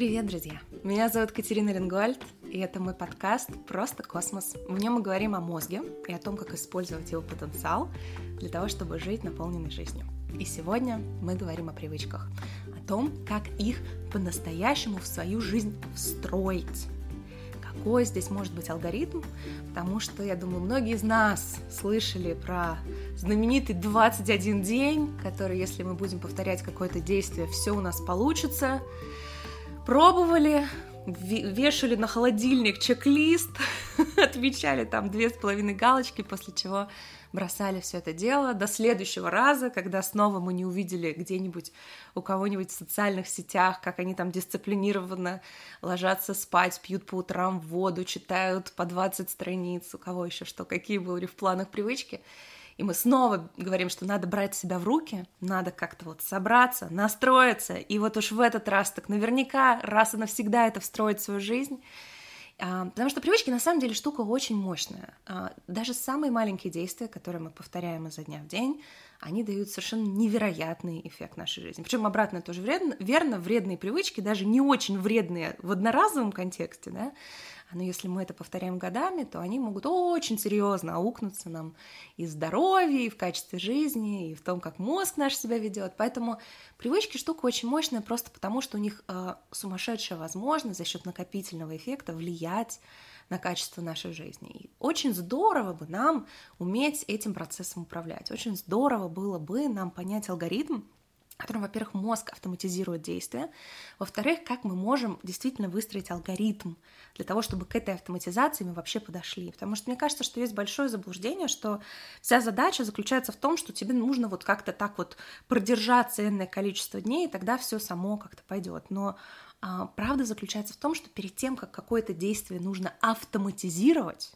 Привет, друзья! Меня зовут Катерина Ленгольд, и это мой подкаст «Просто космос». В нем мы говорим о мозге и о том, как использовать его потенциал для того, чтобы жить наполненной жизнью. И сегодня мы говорим о привычках, о том, как их по-настоящему в свою жизнь встроить. Какой здесь может быть алгоритм? Потому что, я думаю, многие из нас слышали про знаменитый 21 день, который, если мы будем повторять какое-то действие, все у нас получится – пробовали, вешали на холодильник чек-лист, отмечали там две с половиной галочки, после чего бросали все это дело до следующего раза, когда снова мы не увидели где-нибудь у кого-нибудь в социальных сетях, как они там дисциплинированно ложатся спать, пьют по утрам воду, читают по 20 страниц, у кого еще что, какие были в планах привычки и мы снова говорим, что надо брать себя в руки, надо как-то вот собраться, настроиться, и вот уж в этот раз так наверняка раз и навсегда это встроить в свою жизнь. А, потому что привычки на самом деле штука очень мощная. А, даже самые маленькие действия, которые мы повторяем изо дня в день, они дают совершенно невероятный эффект нашей жизни. Причем обратно тоже вредно, верно, вредные привычки, даже не очень вредные в одноразовом контексте, да, но если мы это повторяем годами, то они могут очень серьезно аукнуться нам и в здоровье, и в качестве жизни, и в том, как мозг наш себя ведет. Поэтому привычки штука очень мощная просто потому, что у них э, сумасшедшая возможность за счет накопительного эффекта влиять на качество нашей жизни. И очень здорово бы нам уметь этим процессом управлять. Очень здорово было бы нам понять алгоритм, которым, во-первых, мозг автоматизирует действия, во-вторых, как мы можем действительно выстроить алгоритм для того, чтобы к этой автоматизации мы вообще подошли. Потому что мне кажется, что есть большое заблуждение, что вся задача заключается в том, что тебе нужно вот как-то так вот продержаться энное количество дней, и тогда все само как-то пойдет. Но а, правда заключается в том, что перед тем, как какое-то действие нужно автоматизировать,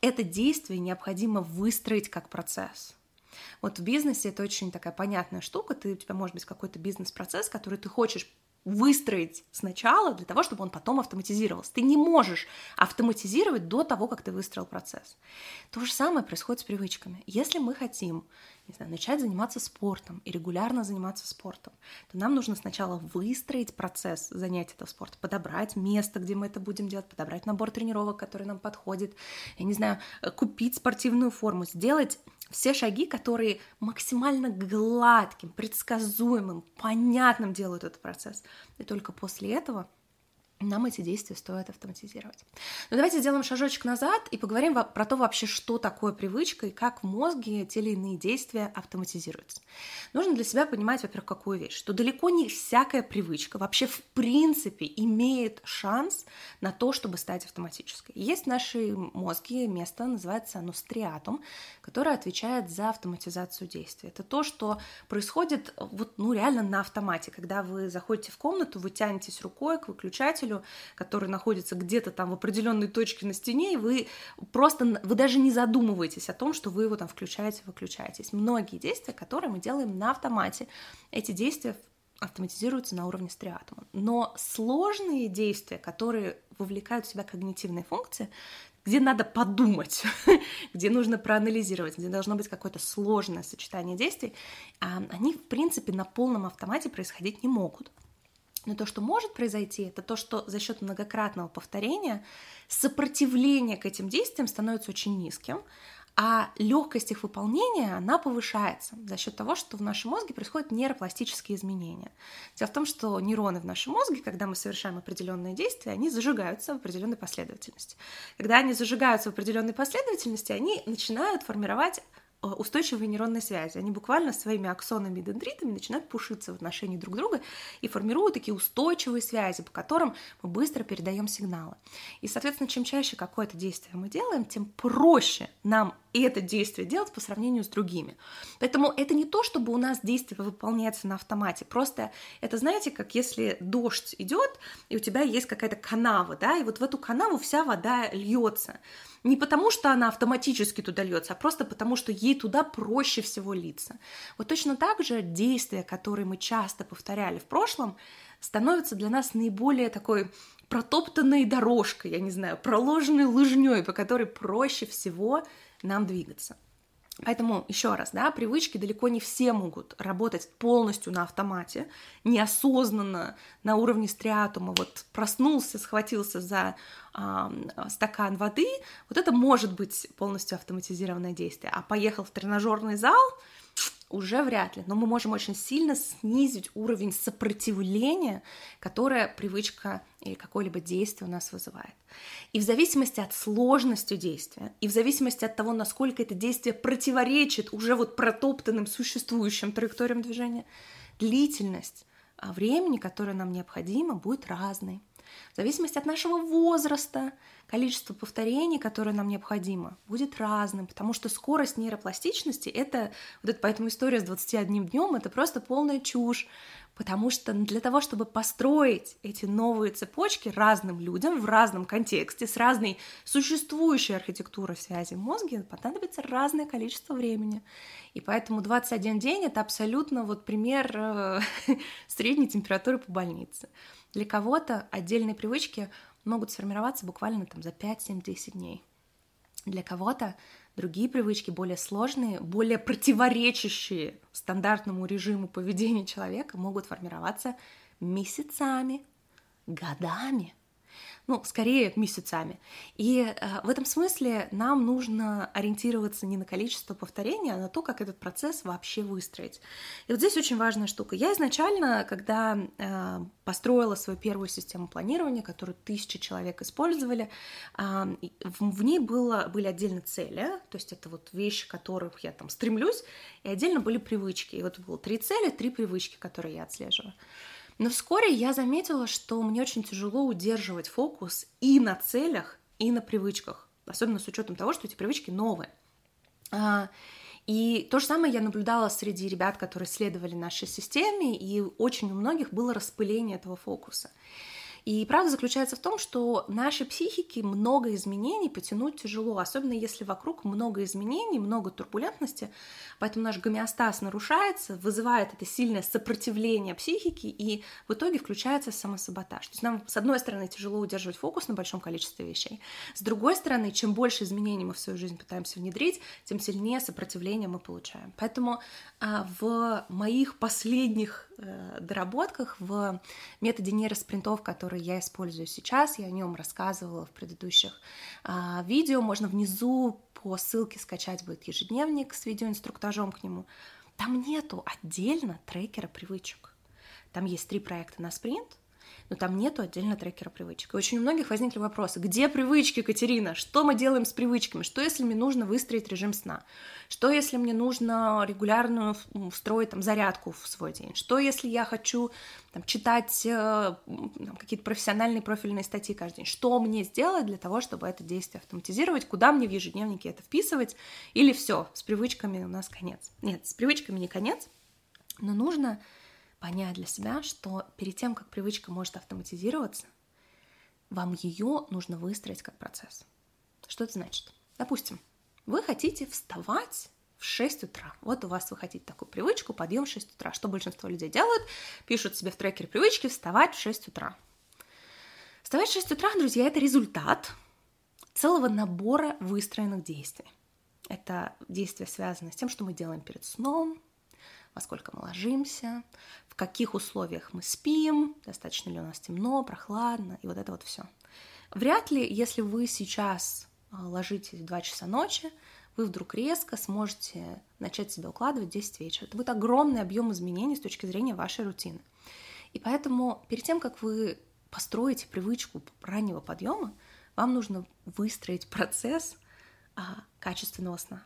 это действие необходимо выстроить как процесс. Вот в бизнесе это очень такая понятная штука. Ты, у тебя может быть какой-то бизнес-процесс, который ты хочешь выстроить сначала для того, чтобы он потом автоматизировался. Ты не можешь автоматизировать до того, как ты выстроил процесс. То же самое происходит с привычками. Если мы хотим не знаю, начать заниматься спортом и регулярно заниматься спортом, то нам нужно сначала выстроить процесс занятия этого спорта, подобрать место, где мы это будем делать, подобрать набор тренировок, который нам подходит, я не знаю, купить спортивную форму, сделать все шаги, которые максимально гладким, предсказуемым, понятным делают этот процесс. И только после этого нам эти действия стоит автоматизировать. Но давайте сделаем шажочек назад и поговорим про то вообще, что такое привычка и как в мозге те или иные действия автоматизируются. Нужно для себя понимать, во-первых, какую вещь, что далеко не всякая привычка вообще в принципе имеет шанс на то, чтобы стать автоматической. Есть в нашей мозге место, называется оно стриатум, которое отвечает за автоматизацию действий. Это то, что происходит вот, ну, реально на автомате. Когда вы заходите в комнату, вы тянетесь рукой к выключателю, читателю, который находится где-то там в определенной точке на стене, и вы просто, вы даже не задумываетесь о том, что вы его там включаете, выключаете. Есть многие действия, которые мы делаем на автомате. Эти действия автоматизируются на уровне стриатума. Но сложные действия, которые вовлекают в себя когнитивные функции, где надо подумать, где нужно проанализировать, где должно быть какое-то сложное сочетание действий, а, они, в принципе, на полном автомате происходить не могут. Но то, что может произойти, это то, что за счет многократного повторения сопротивление к этим действиям становится очень низким, а легкость их выполнения, она повышается за счет того, что в нашем мозге происходят нейропластические изменения. Дело в том, что нейроны в нашем мозге, когда мы совершаем определенные действия, они зажигаются в определенной последовательности. Когда они зажигаются в определенной последовательности, они начинают формировать устойчивые нейронные связи. Они буквально своими аксонами и дендритами начинают пушиться в отношении друг друга и формируют такие устойчивые связи, по которым мы быстро передаем сигналы. И, соответственно, чем чаще какое-то действие мы делаем, тем проще нам это действие делать по сравнению с другими. Поэтому это не то, чтобы у нас действие выполняется на автомате. Просто это, знаете, как если дождь идет, и у тебя есть какая-то канава, да, и вот в эту канаву вся вода льется. Не потому, что она автоматически туда льется, а просто потому, что ей туда проще всего литься. Вот точно так же действия, которые мы часто повторяли в прошлом, становятся для нас наиболее такой протоптанной дорожкой, я не знаю, проложенной лыжней, по которой проще всего нам двигаться. Поэтому, еще раз, да, привычки далеко не все могут работать полностью на автомате, неосознанно, на уровне стриатума. Вот проснулся, схватился за э, стакан воды, вот это может быть полностью автоматизированное действие. А поехал в тренажерный зал, уже вряд ли, но мы можем очень сильно снизить уровень сопротивления, которое привычка или какое-либо действие у нас вызывает. И в зависимости от сложности действия, и в зависимости от того, насколько это действие противоречит уже вот протоптанным существующим траекториям движения, длительность а, времени, которое нам необходимо, будет разной. В зависимости от нашего возраста, количество повторений, которое нам необходимо, будет разным, потому что скорость нейропластичности — это вот это, поэтому история с 21 днем — это просто полная чушь, потому что для того, чтобы построить эти новые цепочки разным людям в разном контексте, с разной существующей архитектурой связи в понадобится разное количество времени. И поэтому 21 день — это абсолютно вот пример э, средней температуры по больнице. Для кого-то отдельные привычки могут сформироваться буквально там за 5, 7, 10 дней. Для кого-то другие привычки более сложные, более противоречащие стандартному режиму поведения человека могут формироваться месяцами, годами ну, скорее месяцами. И э, в этом смысле нам нужно ориентироваться не на количество повторений, а на то, как этот процесс вообще выстроить. И вот здесь очень важная штука. Я изначально, когда э, построила свою первую систему планирования, которую тысячи человек использовали, э, в, ней было, были отдельно цели, то есть это вот вещи, к которым я там стремлюсь, и отдельно были привычки. И вот было три цели, три привычки, которые я отслеживаю. Но вскоре я заметила, что мне очень тяжело удерживать фокус и на целях, и на привычках, особенно с учетом того, что эти привычки новые. А, и то же самое я наблюдала среди ребят, которые следовали нашей системе, и очень у многих было распыление этого фокуса. И правда заключается в том, что нашей психике много изменений потянуть тяжело, особенно если вокруг много изменений, много турбулентности, поэтому наш гомеостаз нарушается, вызывает это сильное сопротивление психики, и в итоге включается самосаботаж. То есть нам, с одной стороны, тяжело удерживать фокус на большом количестве вещей, с другой стороны, чем больше изменений мы в свою жизнь пытаемся внедрить, тем сильнее сопротивление мы получаем. Поэтому а, в моих последних доработках, в методе нейроспринтов, который который я использую сейчас, я о нем рассказывала в предыдущих а, видео, можно внизу по ссылке скачать будет ежедневник с видеоинструктажом к нему. Там нету отдельно трекера привычек. Там есть три проекта на спринт, но там нету отдельно трекера привычек. И очень у многих возникли вопросы, где привычки, Катерина? Что мы делаем с привычками? Что, если мне нужно выстроить режим сна? Что, если мне нужно регулярную встроить там, зарядку в свой день? Что, если я хочу там, читать э, какие-то профессиональные профильные статьи каждый день? Что мне сделать для того, чтобы это действие автоматизировать? Куда мне в ежедневнике это вписывать? Или все, с привычками у нас конец? Нет, с привычками не конец, но нужно понять для себя, что перед тем, как привычка может автоматизироваться, вам ее нужно выстроить как процесс. Что это значит? Допустим, вы хотите вставать в 6 утра. Вот у вас вы хотите такую привычку, подъем в 6 утра. Что большинство людей делают? Пишут себе в трекере привычки вставать в 6 утра. Вставать в 6 утра, друзья, это результат целого набора выстроенных действий. Это действия связаны с тем, что мы делаем перед сном, во сколько мы ложимся, в каких условиях мы спим, достаточно ли у нас темно, прохладно, и вот это вот все. Вряд ли, если вы сейчас а, ложитесь в 2 часа ночи, вы вдруг резко сможете начать себя укладывать в 10 вечера. Это будет огромный объем изменений с точки зрения вашей рутины. И поэтому перед тем, как вы построите привычку раннего подъема, вам нужно выстроить процесс а, качественного сна.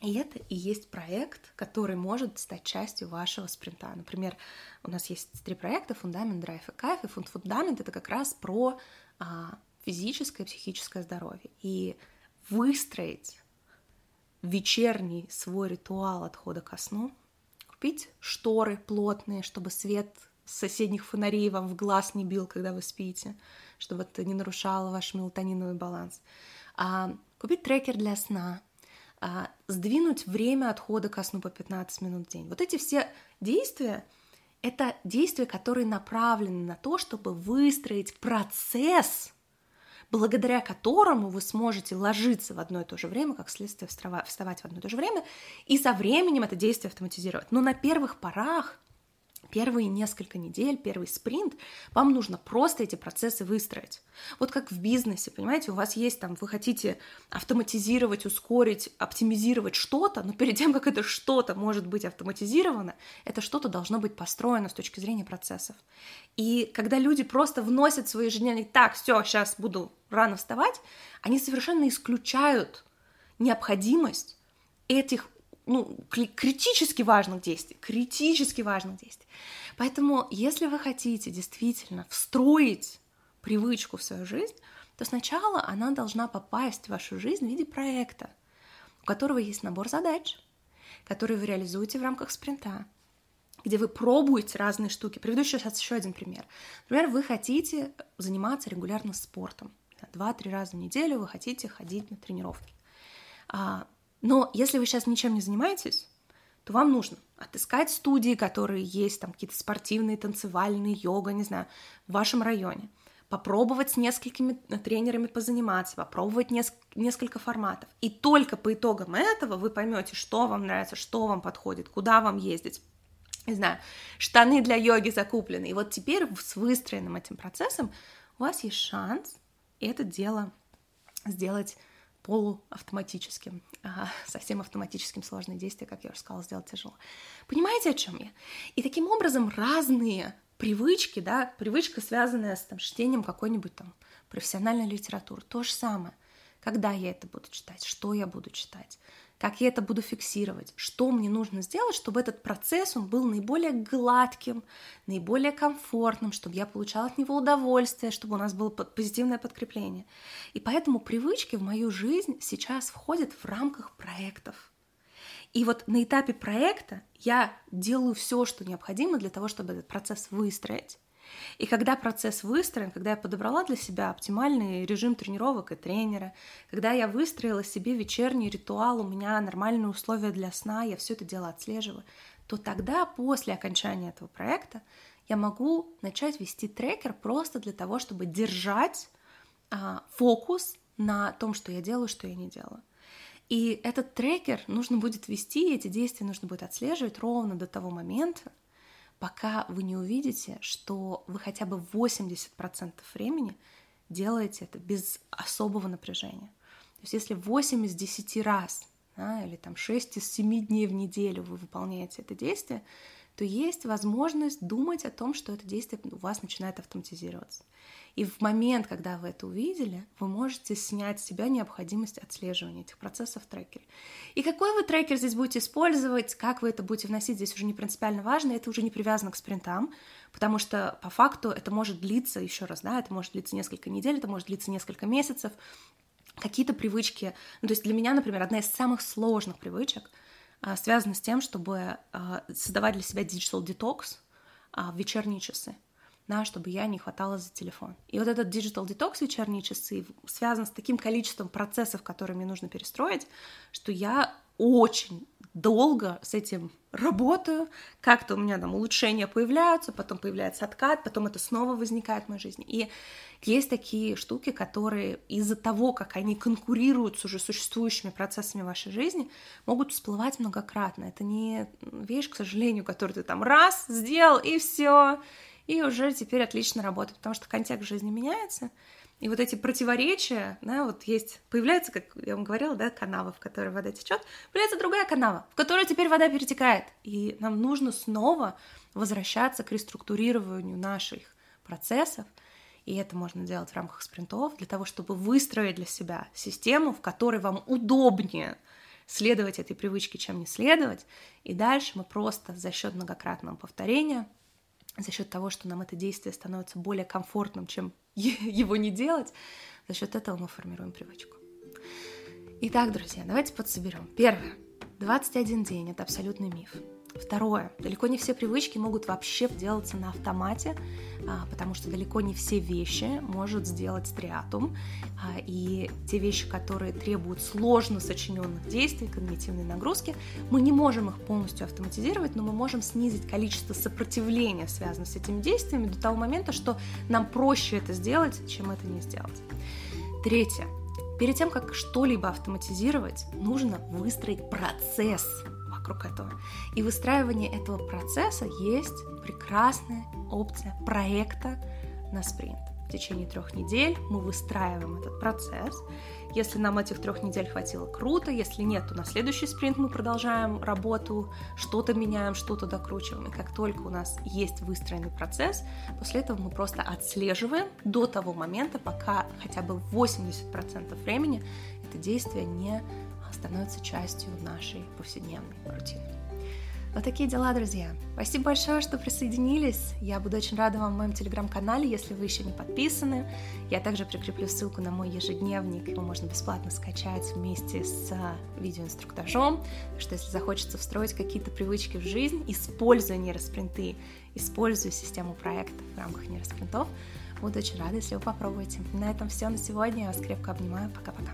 И это и есть проект, который может стать частью вашего спринта. Например, у нас есть три проекта «Фундамент», «Драйв» и «Кайф». И «Фундамент» — это как раз про а, физическое и психическое здоровье. И выстроить вечерний свой ритуал отхода ко сну, купить шторы плотные, чтобы свет соседних фонарей вам в глаз не бил, когда вы спите, чтобы это не нарушало ваш мелатониновый баланс. А, купить трекер для сна, а, сдвинуть время отхода ко сну по 15 минут в день. Вот эти все действия — это действия, которые направлены на то, чтобы выстроить процесс, благодаря которому вы сможете ложиться в одно и то же время, как следствие вставать в одно и то же время, и со временем это действие автоматизировать. Но на первых порах первые несколько недель, первый спринт, вам нужно просто эти процессы выстроить. Вот как в бизнесе, понимаете, у вас есть там, вы хотите автоматизировать, ускорить, оптимизировать что-то, но перед тем, как это что-то может быть автоматизировано, это что-то должно быть построено с точки зрения процессов. И когда люди просто вносят свои ежедневные, так, все, сейчас буду рано вставать, они совершенно исключают необходимость этих ну, критически важных действий, критически важных действий. Поэтому, если вы хотите действительно встроить привычку в свою жизнь, то сначала она должна попасть в вашу жизнь в виде проекта, у которого есть набор задач, которые вы реализуете в рамках спринта, где вы пробуете разные штуки. Приведу сейчас еще один пример. Например, вы хотите заниматься регулярно спортом. Два-три раза в неделю вы хотите ходить на тренировки. Но если вы сейчас ничем не занимаетесь, то вам нужно отыскать студии, которые есть, там какие-то спортивные, танцевальные, йога, не знаю, в вашем районе. Попробовать с несколькими тренерами позаниматься, попробовать неск- несколько форматов. И только по итогам этого вы поймете, что вам нравится, что вам подходит, куда вам ездить. Не знаю, штаны для йоги закуплены. И вот теперь с выстроенным этим процессом у вас есть шанс это дело сделать полуавтоматическим, а, совсем автоматическим сложные действия, как я уже сказала, сделать тяжело. Понимаете, о чем я? И таким образом разные привычки, да, привычка, связанная с там, чтением какой-нибудь там профессиональной литературы, то же самое. Когда я это буду читать, что я буду читать, как я это буду фиксировать, что мне нужно сделать, чтобы этот процесс он был наиболее гладким, наиболее комфортным, чтобы я получала от него удовольствие, чтобы у нас было позитивное подкрепление. И поэтому привычки в мою жизнь сейчас входят в рамках проектов. И вот на этапе проекта я делаю все, что необходимо для того, чтобы этот процесс выстроить. И когда процесс выстроен, когда я подобрала для себя оптимальный режим тренировок и тренера, когда я выстроила себе вечерний ритуал, у меня нормальные условия для сна, я все это дело отслеживаю, то тогда после окончания этого проекта я могу начать вести трекер просто для того, чтобы держать а, фокус на том, что я делаю, что я не делаю. И этот трекер нужно будет вести, эти действия нужно будет отслеживать ровно до того момента, пока вы не увидите, что вы хотя бы 80% времени делаете это без особого напряжения. То есть если 8 из 10 раз да, или там 6 из 7 дней в неделю вы выполняете это действие, то есть возможность думать о том, что это действие у вас начинает автоматизироваться. И в момент, когда вы это увидели, вы можете снять с себя необходимость отслеживания этих процессов в трекере. И какой вы трекер здесь будете использовать, как вы это будете вносить, здесь уже не принципиально важно, это уже не привязано к спринтам, потому что по факту это может длиться, еще раз, да, это может длиться несколько недель, это может длиться несколько месяцев, какие-то привычки. Ну, то есть для меня, например, одна из самых сложных привычек а, связана с тем, чтобы а, создавать для себя digital detox а, в вечерние часы да, чтобы я не хватала за телефон. И вот этот digital detox вечерние часы связан с таким количеством процессов, которые мне нужно перестроить, что я очень долго с этим работаю, как-то у меня там улучшения появляются, потом появляется откат, потом это снова возникает в моей жизни. И есть такие штуки, которые из-за того, как они конкурируют с уже существующими процессами вашей жизни, могут всплывать многократно. Это не вещь, к сожалению, которую ты там раз сделал и все, и уже теперь отлично работает, потому что контекст жизни меняется, и вот эти противоречия, да, вот есть, появляется, как я вам говорила, да, канава, в которой вода течет, появляется другая канава, в которой теперь вода перетекает. И нам нужно снова возвращаться к реструктурированию наших процессов, и это можно делать в рамках спринтов, для того, чтобы выстроить для себя систему, в которой вам удобнее следовать этой привычке, чем не следовать. И дальше мы просто за счет многократного повторения за счет того, что нам это действие становится более комфортным, чем его не делать, за счет этого мы формируем привычку. Итак, друзья, давайте подсоберем. Первое. 21 день – это абсолютный миф. Второе. Далеко не все привычки могут вообще делаться на автомате, а, потому что далеко не все вещи может сделать триатум. А, и те вещи, которые требуют сложно сочиненных действий, когнитивной нагрузки, мы не можем их полностью автоматизировать, но мы можем снизить количество сопротивления, связанного с этими действиями, до того момента, что нам проще это сделать, чем это не сделать. Третье. Перед тем, как что-либо автоматизировать, нужно выстроить процесс вокруг этого. И выстраивание этого процесса есть прекрасная опция проекта на спринт. В течение трех недель мы выстраиваем этот процесс. Если нам этих трех недель хватило, круто. Если нет, то на следующий спринт мы продолжаем работу, что-то меняем, что-то докручиваем. И как только у нас есть выстроенный процесс, после этого мы просто отслеживаем до того момента, пока хотя бы 80% времени это действие не становится частью нашей повседневной рутины. Вот такие дела, друзья. Спасибо большое, что присоединились. Я буду очень рада вам в моем телеграм-канале, если вы еще не подписаны. Я также прикреплю ссылку на мой ежедневник, его можно бесплатно скачать вместе с видеоинструктажом. Так что если захочется встроить какие-то привычки в жизнь, используя нейроспринты, используя систему проектов в рамках нейроспринтов, буду очень рада, если вы попробуете. На этом все на сегодня. Я вас крепко обнимаю. Пока-пока.